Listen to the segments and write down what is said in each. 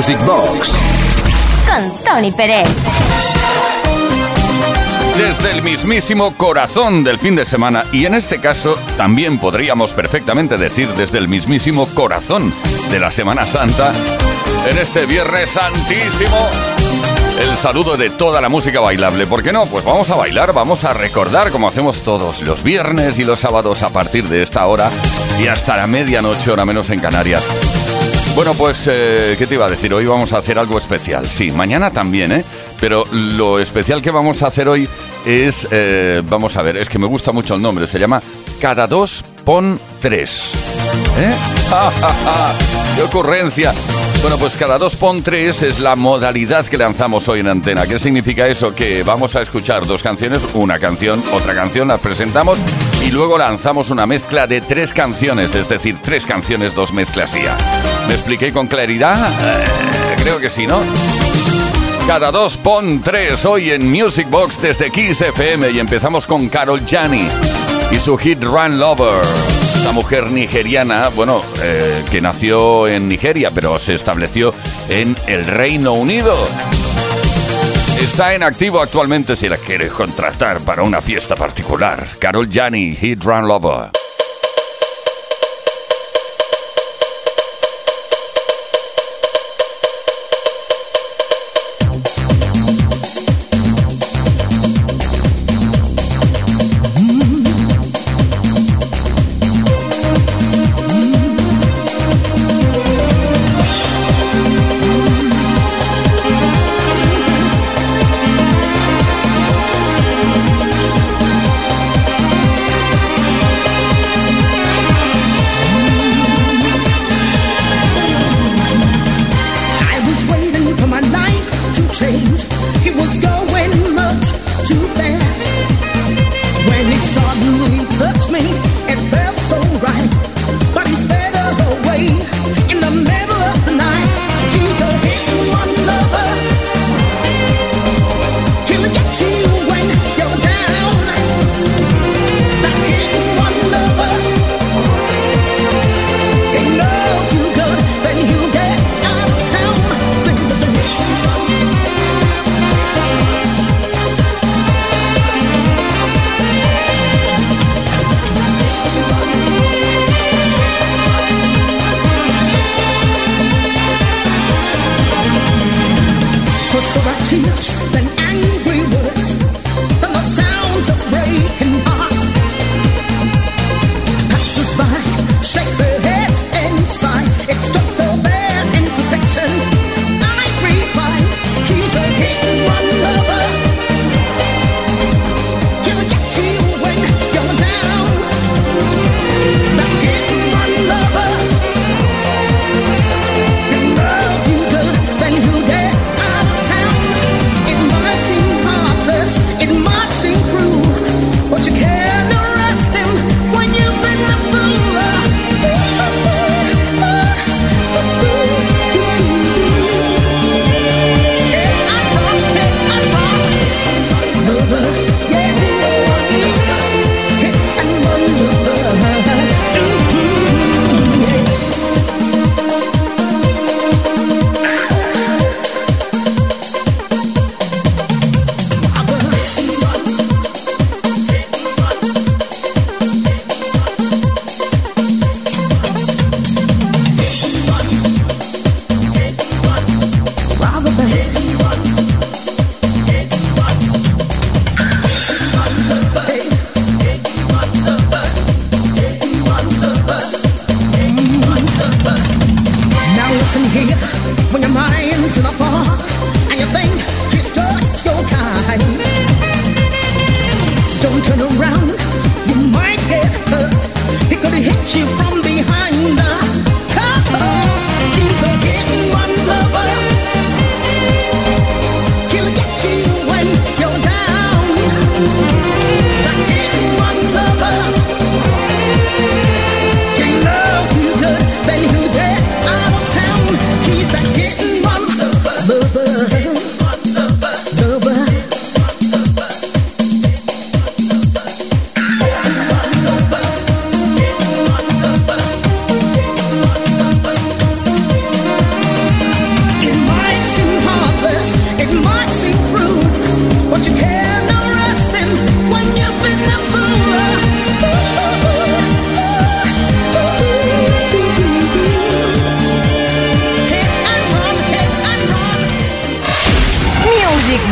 Music Box con Tony Pérez. Desde el mismísimo corazón del fin de semana y en este caso también podríamos perfectamente decir desde el mismísimo corazón de la Semana Santa, en este Viernes Santísimo, el saludo de toda la música bailable. ¿Por qué no? Pues vamos a bailar, vamos a recordar como hacemos todos los viernes y los sábados a partir de esta hora y hasta la medianoche, hora menos en Canarias. Bueno, pues, eh, ¿qué te iba a decir? Hoy vamos a hacer algo especial. Sí, mañana también, ¿eh? Pero lo especial que vamos a hacer hoy es, eh, vamos a ver, es que me gusta mucho el nombre, se llama Cada dos pon tres. ¿Eh? ¡Qué ocurrencia! Bueno, pues cada dos pon tres es la modalidad que lanzamos hoy en antena. ¿Qué significa eso? Que vamos a escuchar dos canciones, una canción, otra canción, las presentamos y luego lanzamos una mezcla de tres canciones, es decir, tres canciones, dos mezclas ya. ¿Me expliqué con claridad? Eh, creo que sí, ¿no? Cada dos pon tres hoy en Music Box desde Kiss FM y empezamos con Carol Jani y su hit Run Lover. Esta mujer nigeriana, bueno, eh, que nació en Nigeria pero se estableció en el Reino Unido. Está en activo actualmente si la quieres contratar para una fiesta particular. Carol Jani, Hit Run Lover.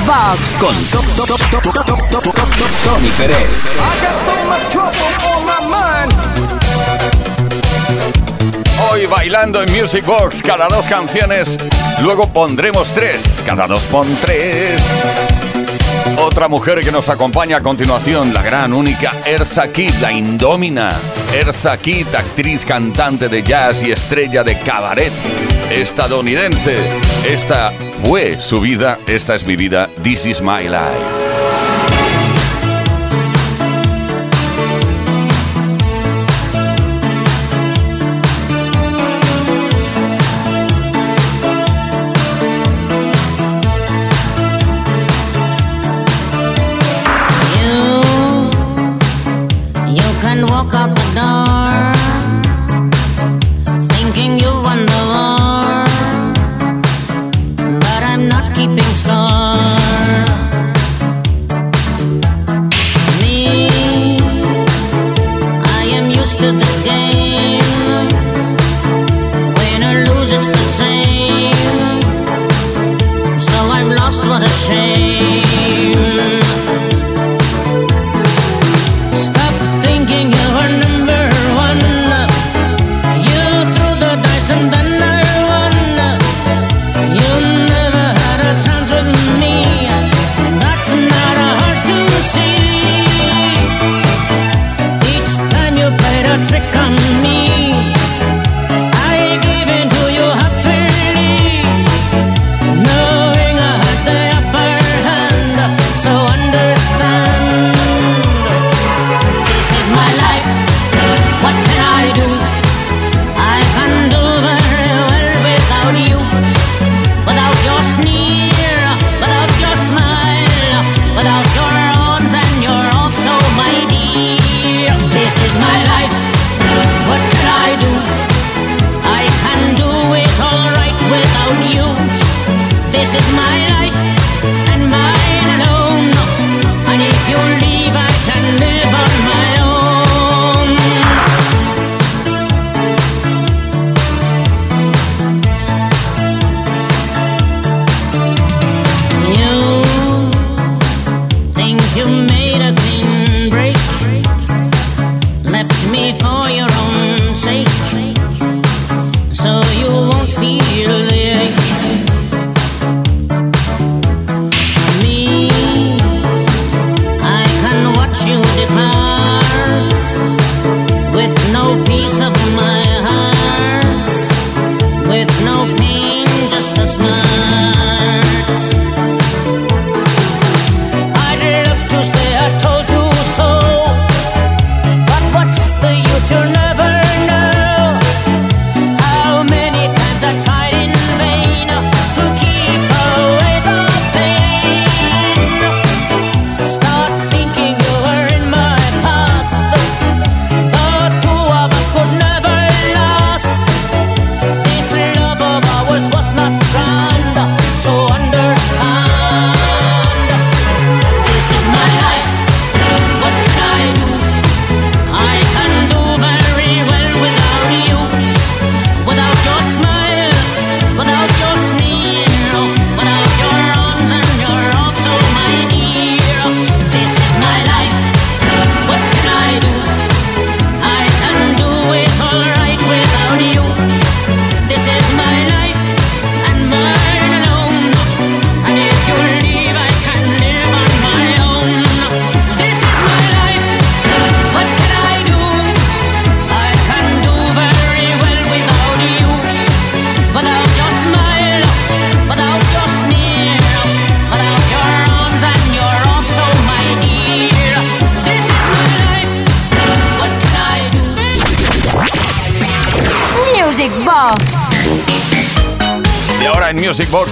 Box con Tony Pérez. Hoy bailando en Music Box cada dos canciones, luego pondremos tres, cada dos pon tres. Otra mujer que nos acompaña a continuación, la gran, única Ersa Kidd, la indómina. Ersa Kidd, actriz, cantante de jazz y estrella de cabaret estadounidense. Esta fue su vida, esta es mi vida, This is my life. Music Box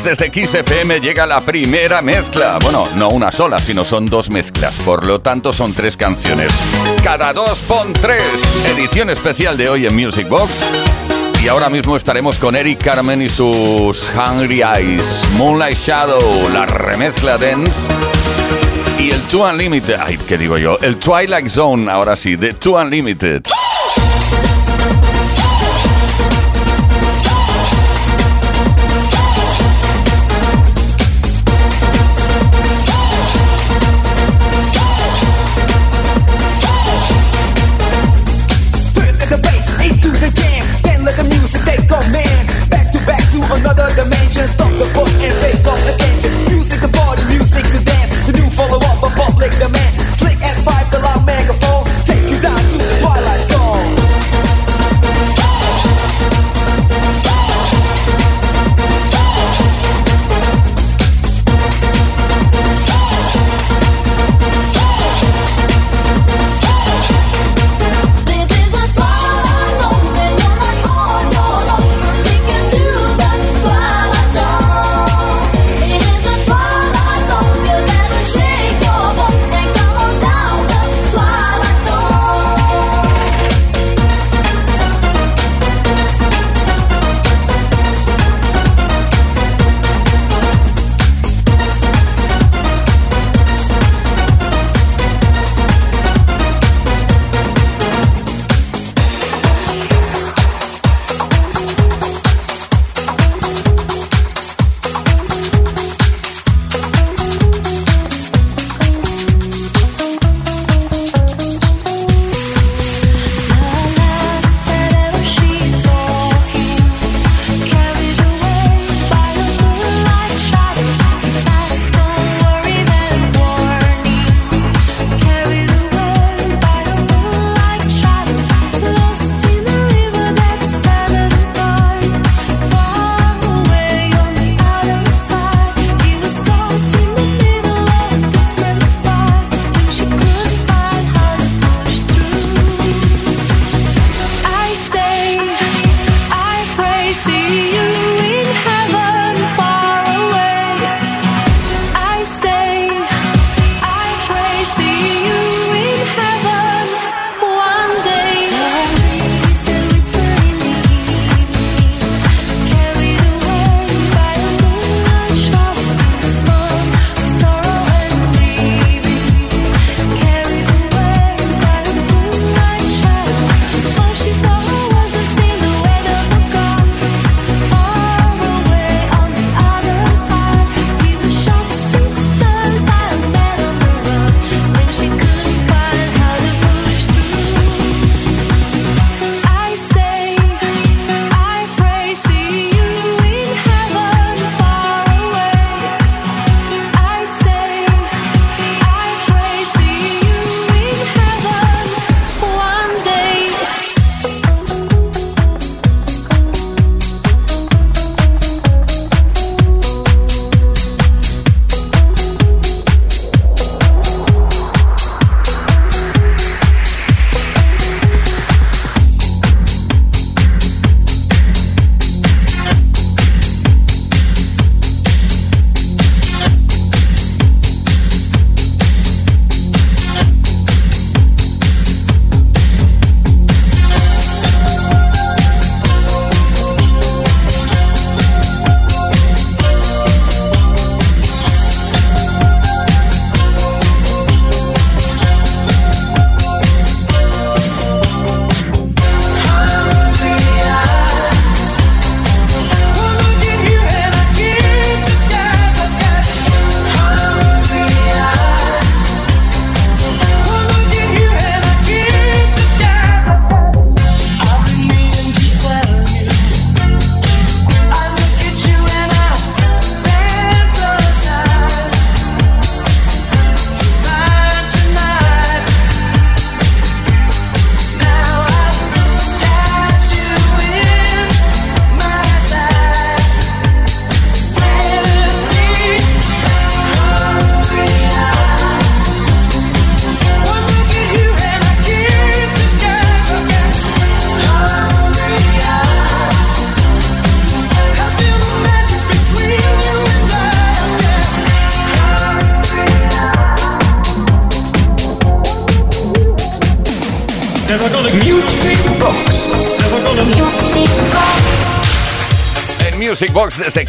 desde Kiss FM llega la primera mezcla. Bueno, no una sola, sino son dos mezclas. Por lo tanto, son tres canciones. Cada dos pon tres. Edición especial de hoy en Music Box. Y ahora mismo estaremos con Eric Carmen y sus Hungry Eyes, Moonlight Shadow, la remezcla dance y el Two Unlimited. Ay, ¿qué digo yo? El Twilight Zone, ahora sí, de Two Unlimited.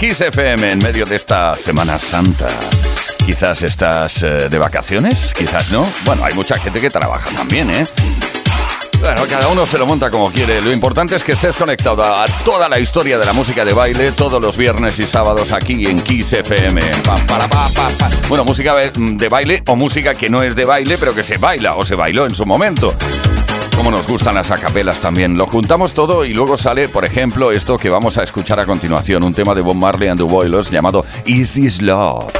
Kiss FM en medio de esta Semana Santa. Quizás estás eh, de vacaciones, quizás no. Bueno, hay mucha gente que trabaja también, ¿eh? Bueno, cada uno se lo monta como quiere. Lo importante es que estés conectado a toda la historia de la música de baile todos los viernes y sábados aquí en Kiss FM. bueno, música de baile o música que no es de baile, pero que se baila o se bailó en su momento como nos gustan las acapelas también. Lo juntamos todo y luego sale, por ejemplo, esto que vamos a escuchar a continuación, un tema de Bob Marley and the Boilers llamado Is This Love.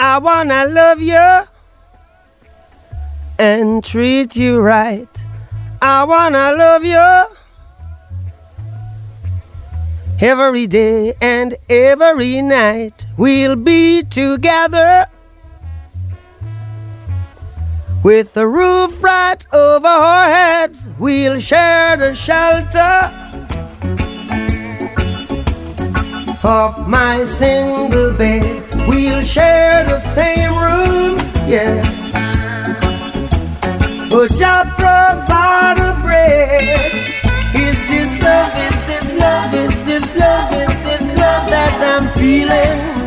I wanna love you and treat you right. I wanna love you every day and every night. We'll be together with the roof right over our heads. We'll share the shelter of my single bed. We'll share the same room, yeah. But I provide a bread. Is this love? Is this love? Is this love? Is this love that I'm feeling?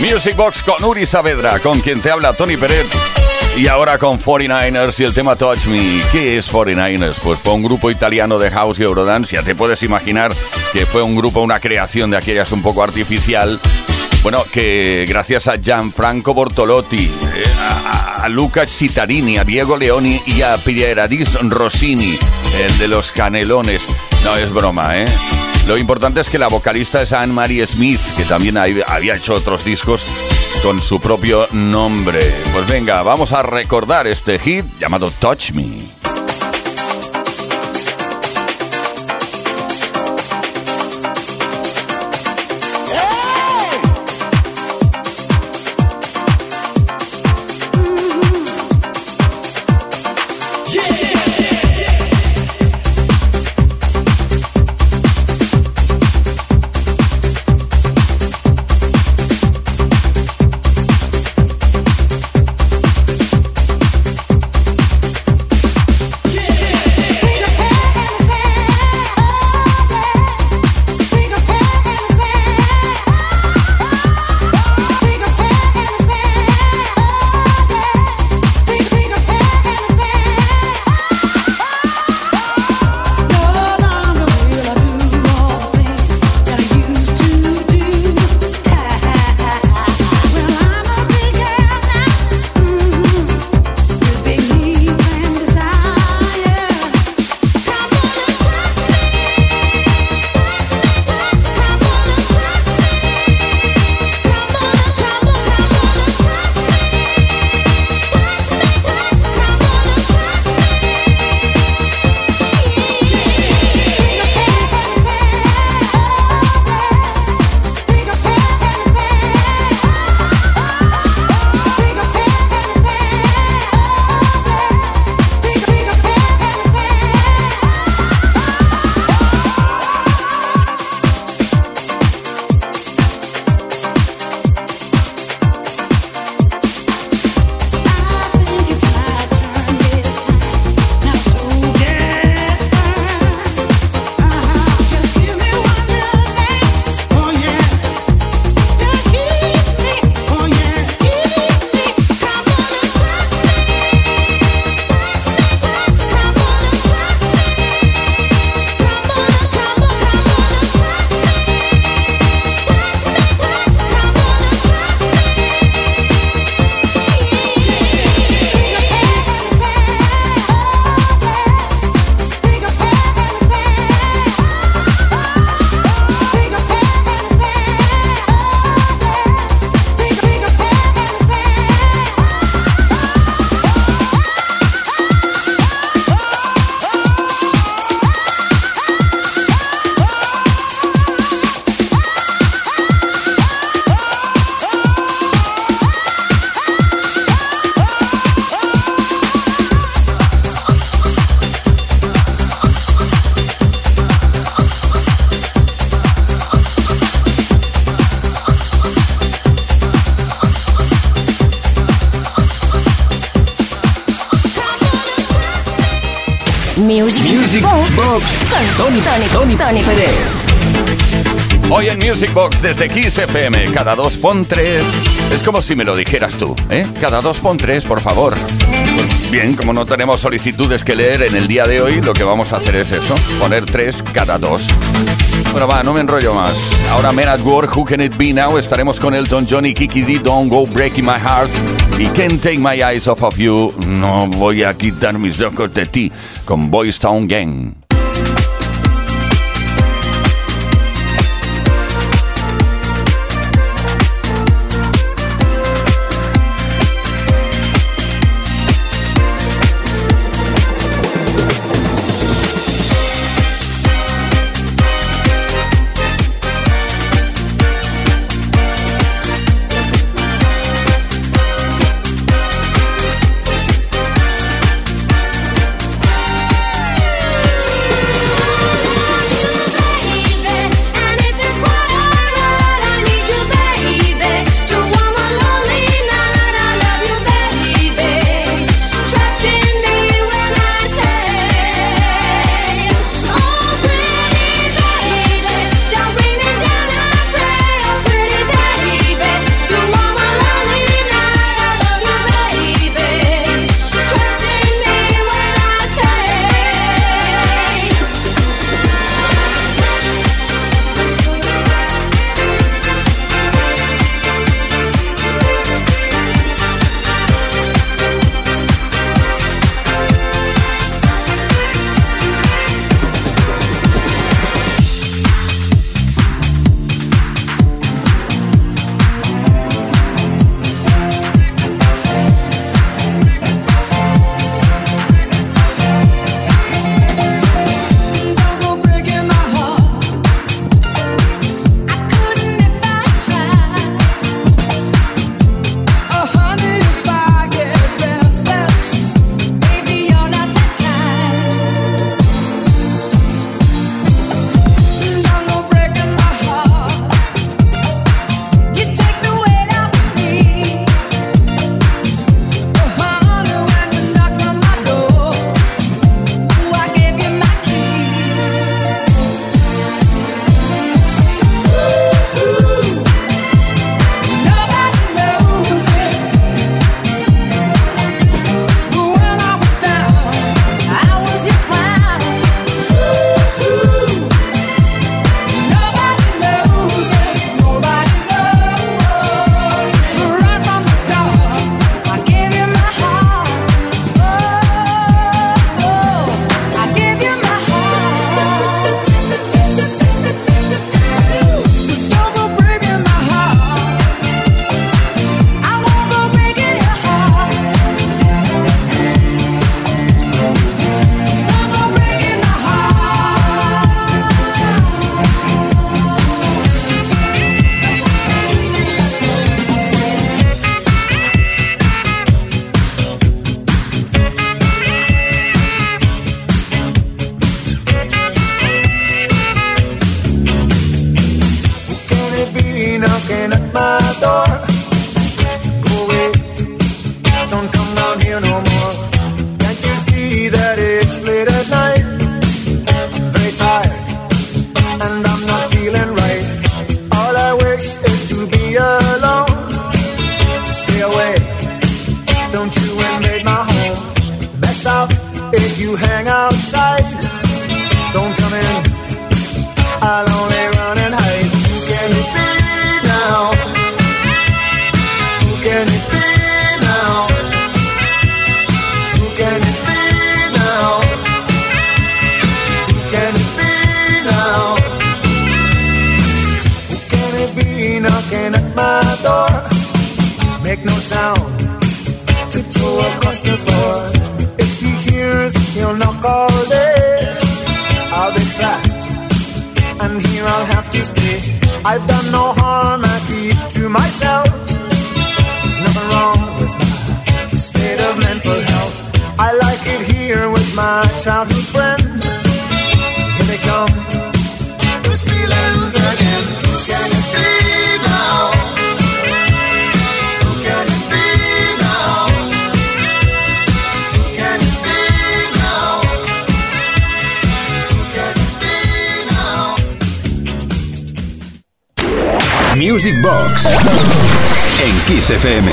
Music Box con Uri Saavedra, con quien te habla Tony Pérez. Y ahora con 49ers y el tema Touch Me. ¿Qué es 49ers? Pues fue un grupo italiano de house y eurodance. Ya te puedes imaginar que fue un grupo, una creación de aquellas un poco artificial. Bueno, que gracias a Gianfranco Bortolotti, eh, a, Luca Cittarini, a Diego Leoni y a Pieradis Rossini, el de los canelones. No, es broma, ¿eh? Lo importante es que la vocalista es Anne-Marie Smith, que también había hecho otros discos con su propio nombre. Pues venga, vamos a recordar este hit llamado Touch Me. Music, Box Box. con Tony, Tony, Tony Tony Pérez. Hoy en Music Box desde Kiss FM, cada dos pon tres. Es como si me lo dijeras tú, ¿eh? Cada dos pon tres, por favor. Bien, como no tenemos solicitudes que leer en el día de hoy, lo que vamos a hacer es eso, poner tres cada dos. Bueno, va, no me enrollo más. Ahora Men at Work, Who Can It Be Now? Estaremos con Elton John y Kiki D, Don't Go Breaking My Heart. Y Can't Take My Eyes Off of You. No voy a quitar mis ojos de ti con Boys Town Gang. Music Box en Kiss FM.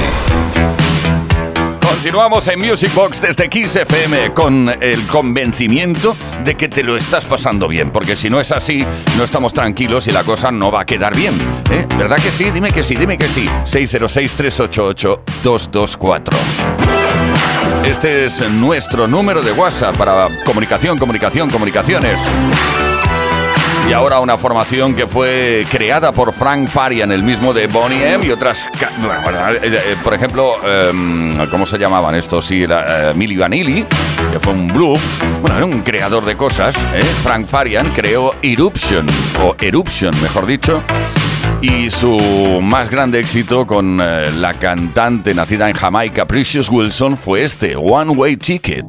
Continuamos en Music Box desde Kiss FM con el convencimiento de que te lo estás pasando bien, porque si no es así, no estamos tranquilos y la cosa no va a quedar bien. ¿eh? ¿Verdad que sí? Dime que sí, dime que sí. 606-388-224. Este es nuestro número de WhatsApp para comunicación, comunicación, comunicaciones. Y ahora una formación que fue creada por Frank Farian, el mismo de Bonnie M y otras. Eh, eh, por ejemplo, em, ¿cómo se llamaban estos? Sí, era, Milli Vanilli, que fue un blues. Bueno, era un creador de cosas. ¿eh? Frank Farian creó Eruption, o Eruption, mejor dicho. Y su más grande éxito con la cantante nacida en Jamaica, Precious Wilson, fue este, One Way Ticket.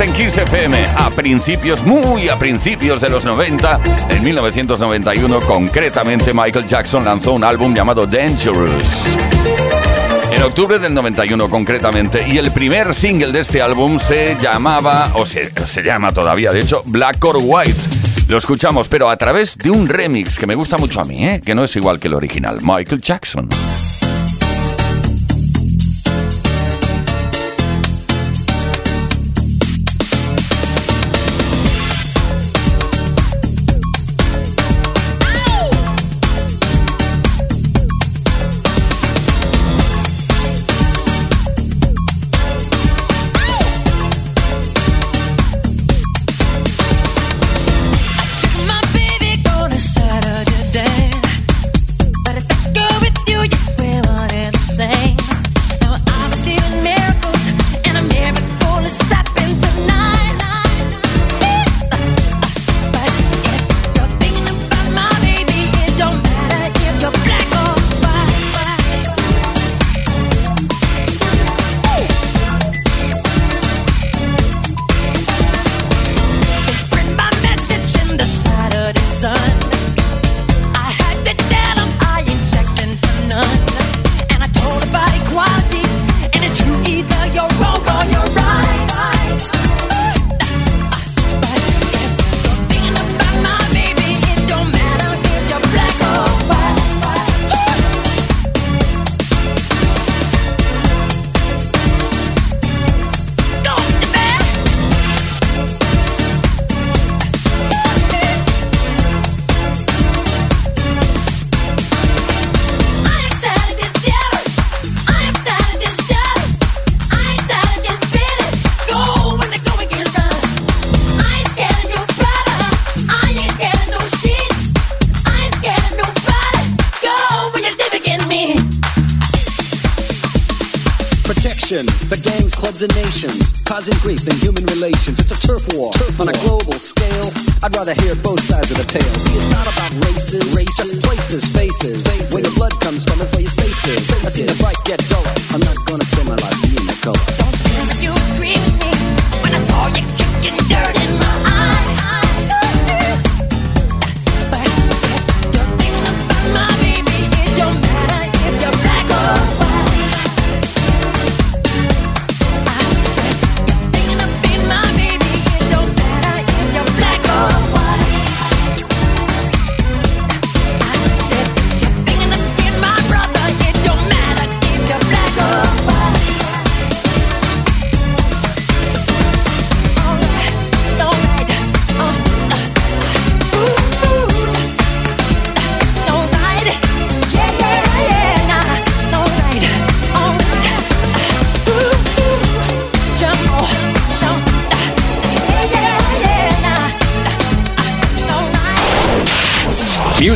En Kiss FM a principios, muy a principios de los 90, en 1991 concretamente Michael Jackson lanzó un álbum llamado Dangerous. En octubre del 91 concretamente, y el primer single de este álbum se llamaba, o se, se llama todavía de hecho, Black or White. Lo escuchamos, pero a través de un remix que me gusta mucho a mí, ¿eh? que no es igual que el original, Michael Jackson.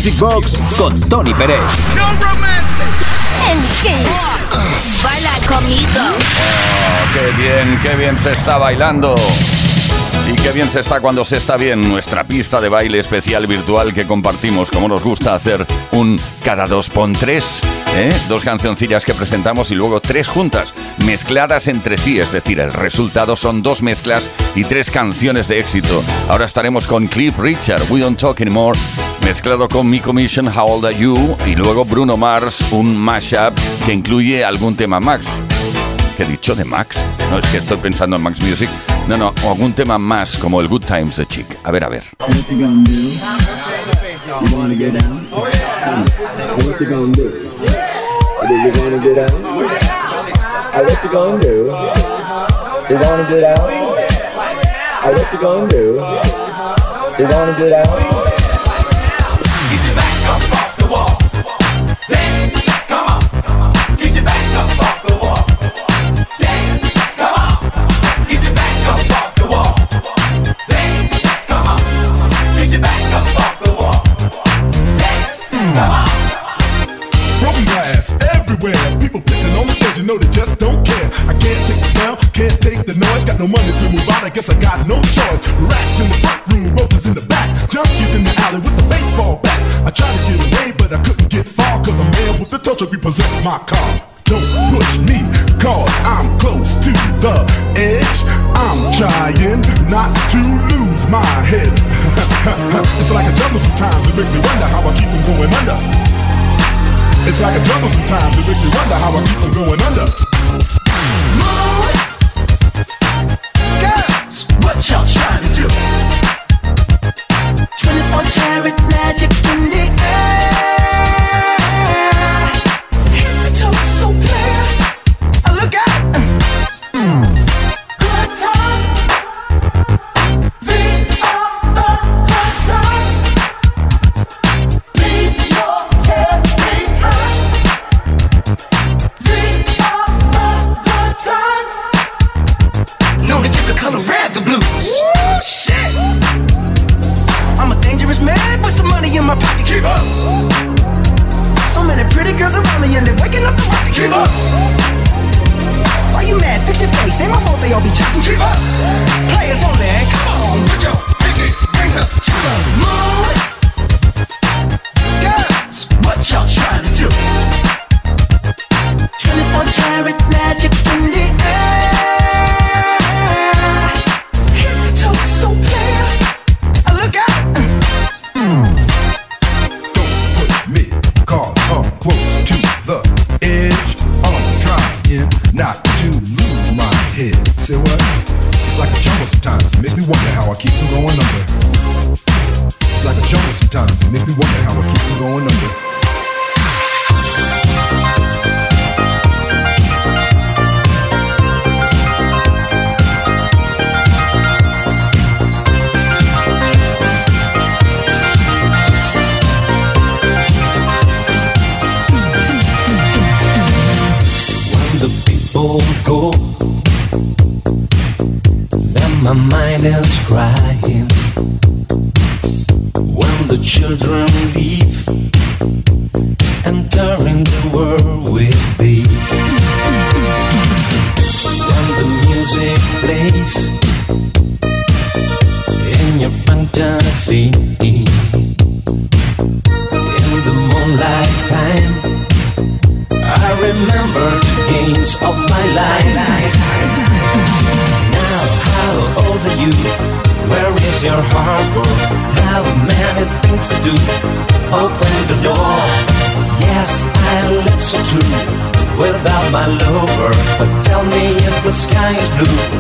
Music Box con Tony Pérez. En Kiss. Baila conmigo. Oh, qué bien, qué bien se está bailando. Y qué bien se está cuando se está bien nuestra pista de baile especial virtual que compartimos, como nos gusta hacer un cada dos pon tres. ¿eh? Dos cancioncillas que presentamos y luego tres juntas, mezcladas entre sí, es decir, el resultado son dos mezclas y tres canciones de éxito. Ahora estaremos con Cliff Richard, We Don't Talk Anymore, mezclado con Mi Commission, How Old Are You, y luego Bruno Mars, un mashup que incluye algún tema Max. ¿Qué he dicho de Max? No, es que estoy pensando en Max Music. No, no, algún tema más como el Good Times de Chick. A ver, a ver. No money to move out, I guess I got no choice. Rats in the front room, ropers in the back, junkies in the alley with the baseball bat. I tried to get away, but I couldn't get far, cause a man with the tow truck repossessed my car. Don't push me, cause I'm close to the edge. I'm trying not to lose my head. it's like a jungle sometimes, it makes me wonder how I keep from going under. It's like a jungle sometimes, it makes me wonder how I keep from going under. What y'all to do? The world the sky is blue,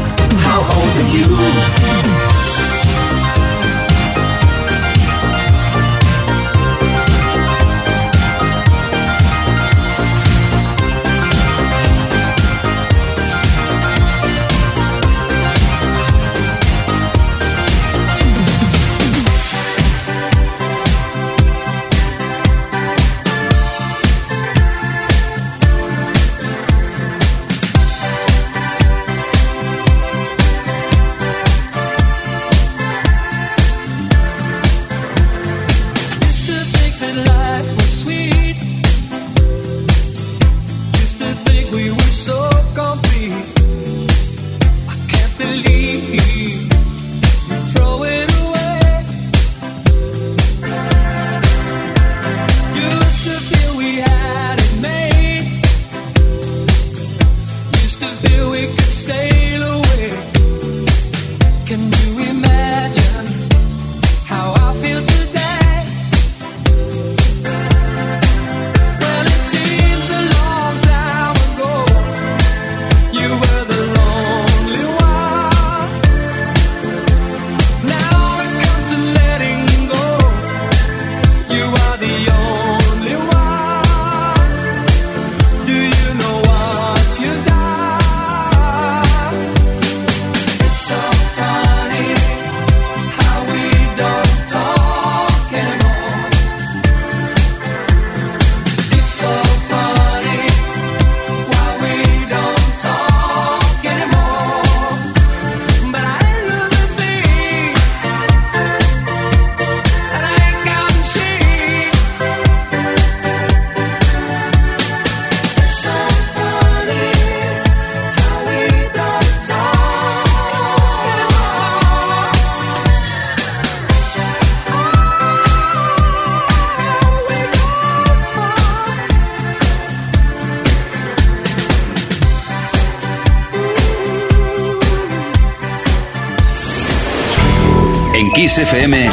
FM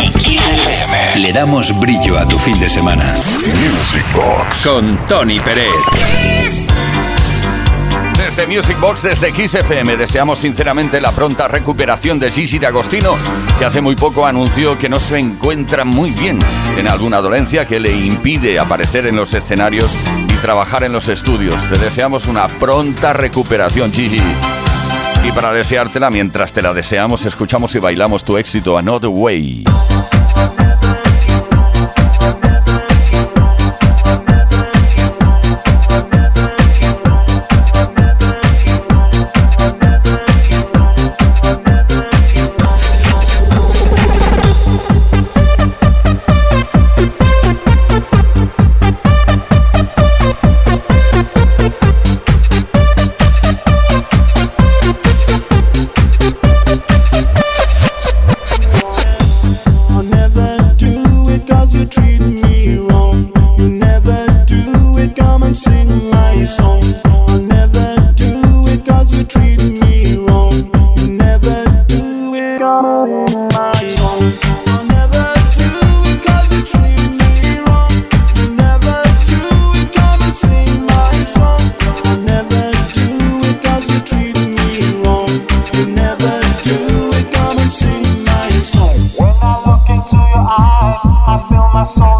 le damos brillo a tu fin de semana. Music Box con Tony Peret. Desde Music Box, desde Kiss FM, deseamos sinceramente la pronta recuperación de Gigi de Agostino, que hace muy poco anunció que no se encuentra muy bien. Tiene alguna dolencia que le impide aparecer en los escenarios y trabajar en los estudios. Te deseamos una pronta recuperación, Gigi. Y para deseártela, mientras te la deseamos, escuchamos y bailamos tu éxito Another Way.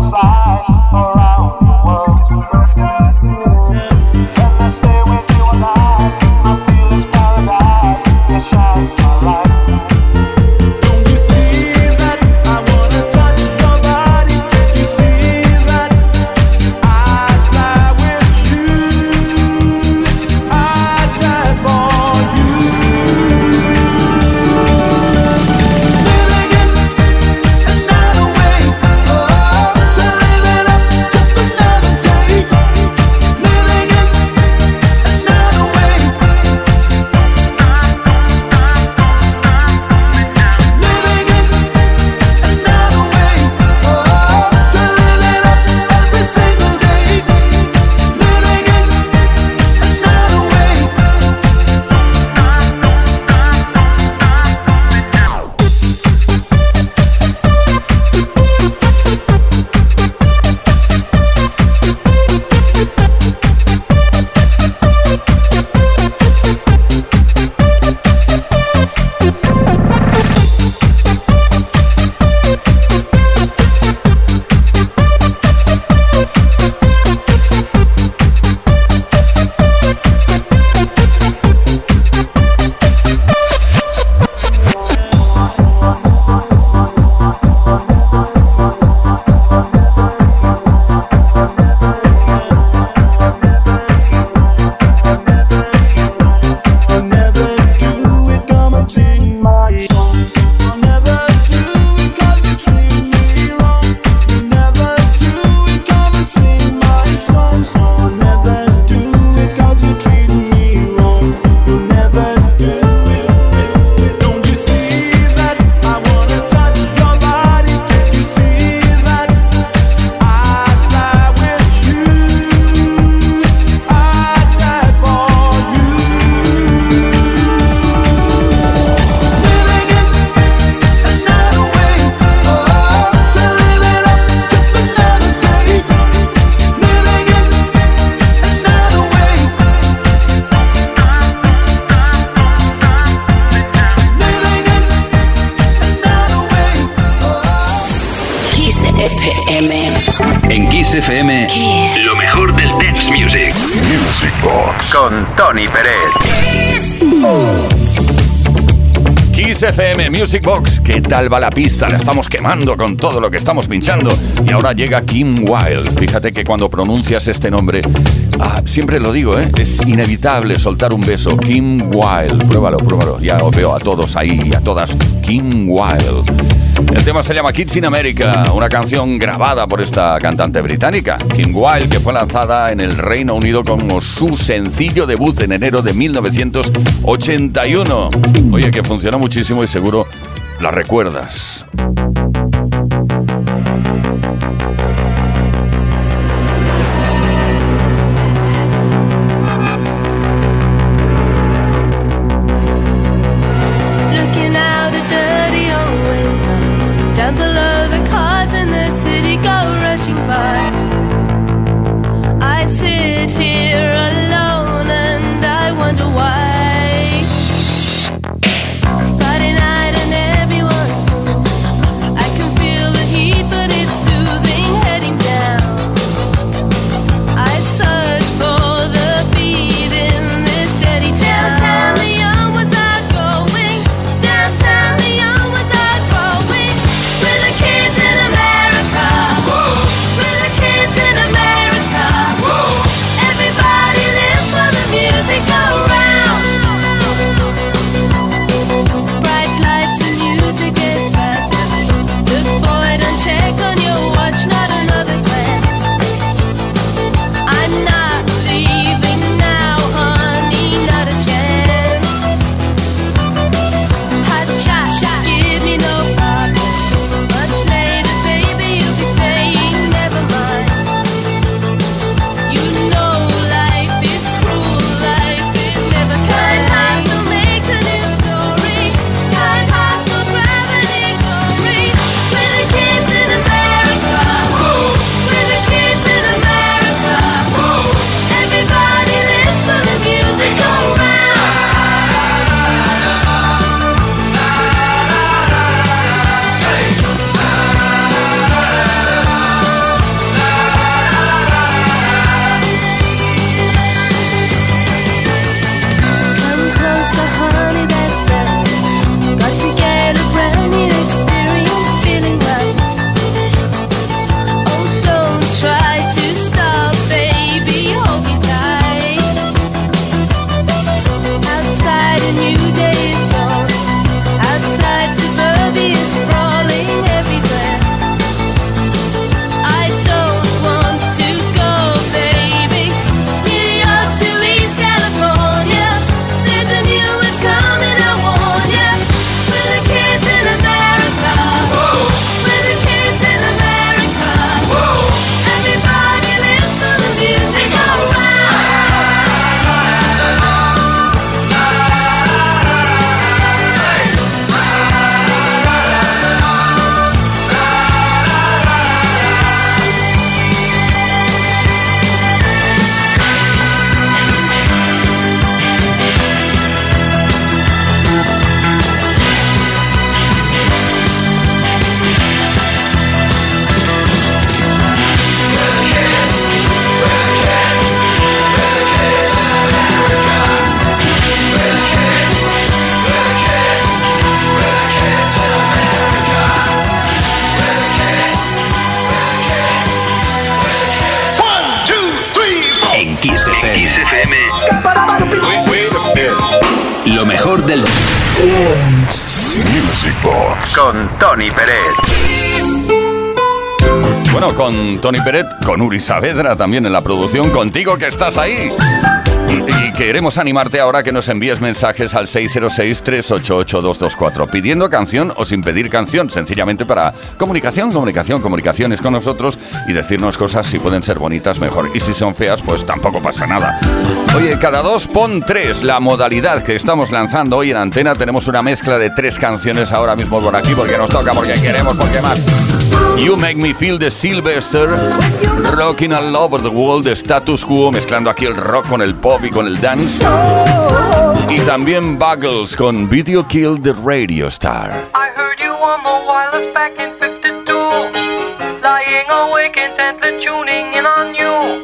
outside. Alright. FM Music Box, ¿qué tal va la pista? La estamos quemando con todo lo que estamos pinchando. Y ahora llega Kim Wilde. Fíjate que cuando pronuncias este nombre, ah, siempre lo digo, ¿eh? es inevitable soltar un beso. Kim Wilde, pruébalo, pruébalo. Ya os veo a todos ahí y a todas. Kim Wilde. El tema se llama Kids in America, una canción grabada por esta cantante británica, Kim Wilde, que fue lanzada en el Reino Unido como su sencillo debut en enero de 1981. Oye, que funcionó muchísimo y seguro la recuerdas. Tony Pérez, con Uri Saavedra también en la producción, contigo que estás ahí. Y queremos animarte ahora que nos envíes mensajes al 606-388-224 pidiendo canción o sin pedir canción, sencillamente para comunicación, comunicación, comunicaciones con nosotros y decirnos cosas si pueden ser bonitas mejor. Y si son feas, pues tampoco pasa nada. Oye, cada dos pon tres. La modalidad que estamos lanzando hoy en antena tenemos una mezcla de tres canciones ahora mismo por aquí porque nos toca, porque queremos, porque más. You Make Me Feel the Sylvester, Rocking All Over the World de Status Quo, mezclando aquí el rock con el pop y con el dance. Y también Buggles con Video Kill the Radio Star. I heard you on the wireless back in 52. lying awake intently tuning in on you.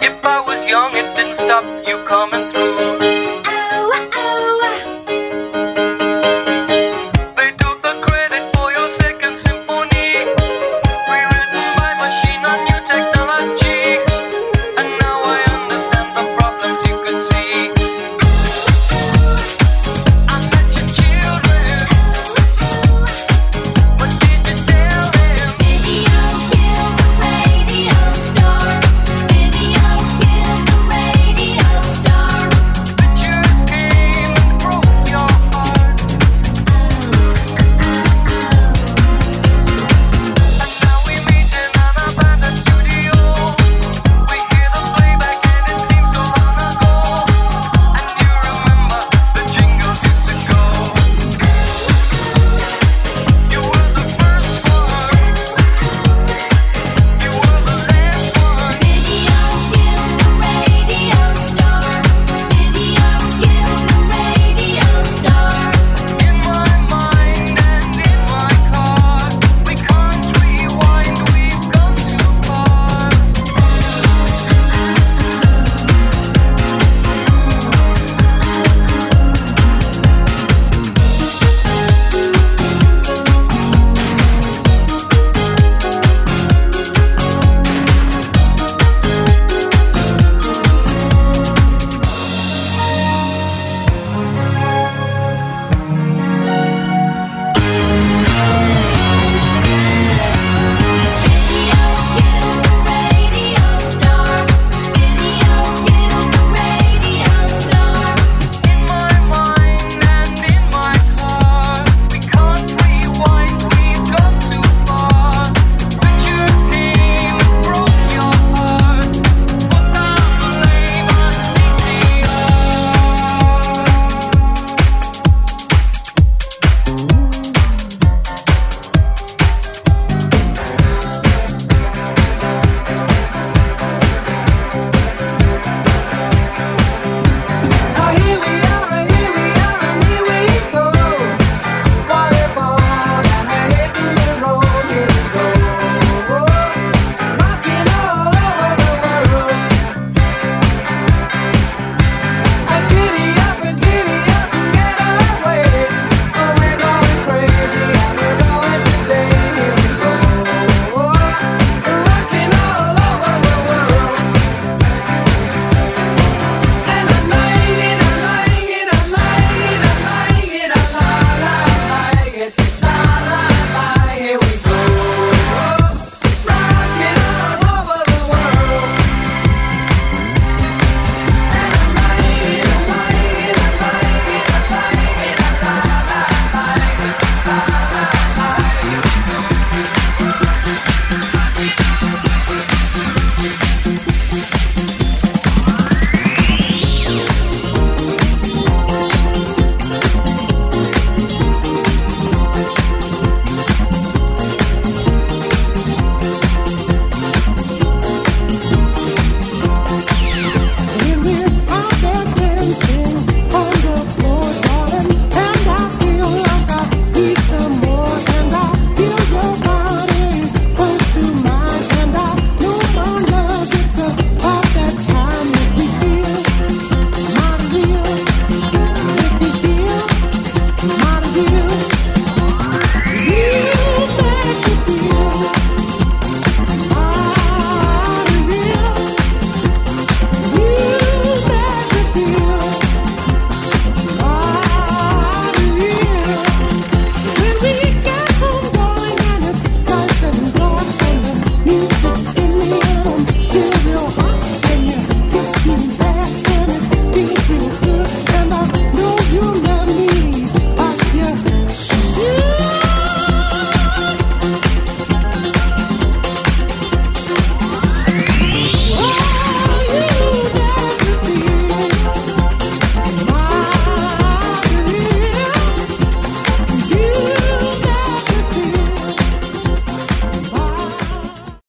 If I was young, it didn't stop you coming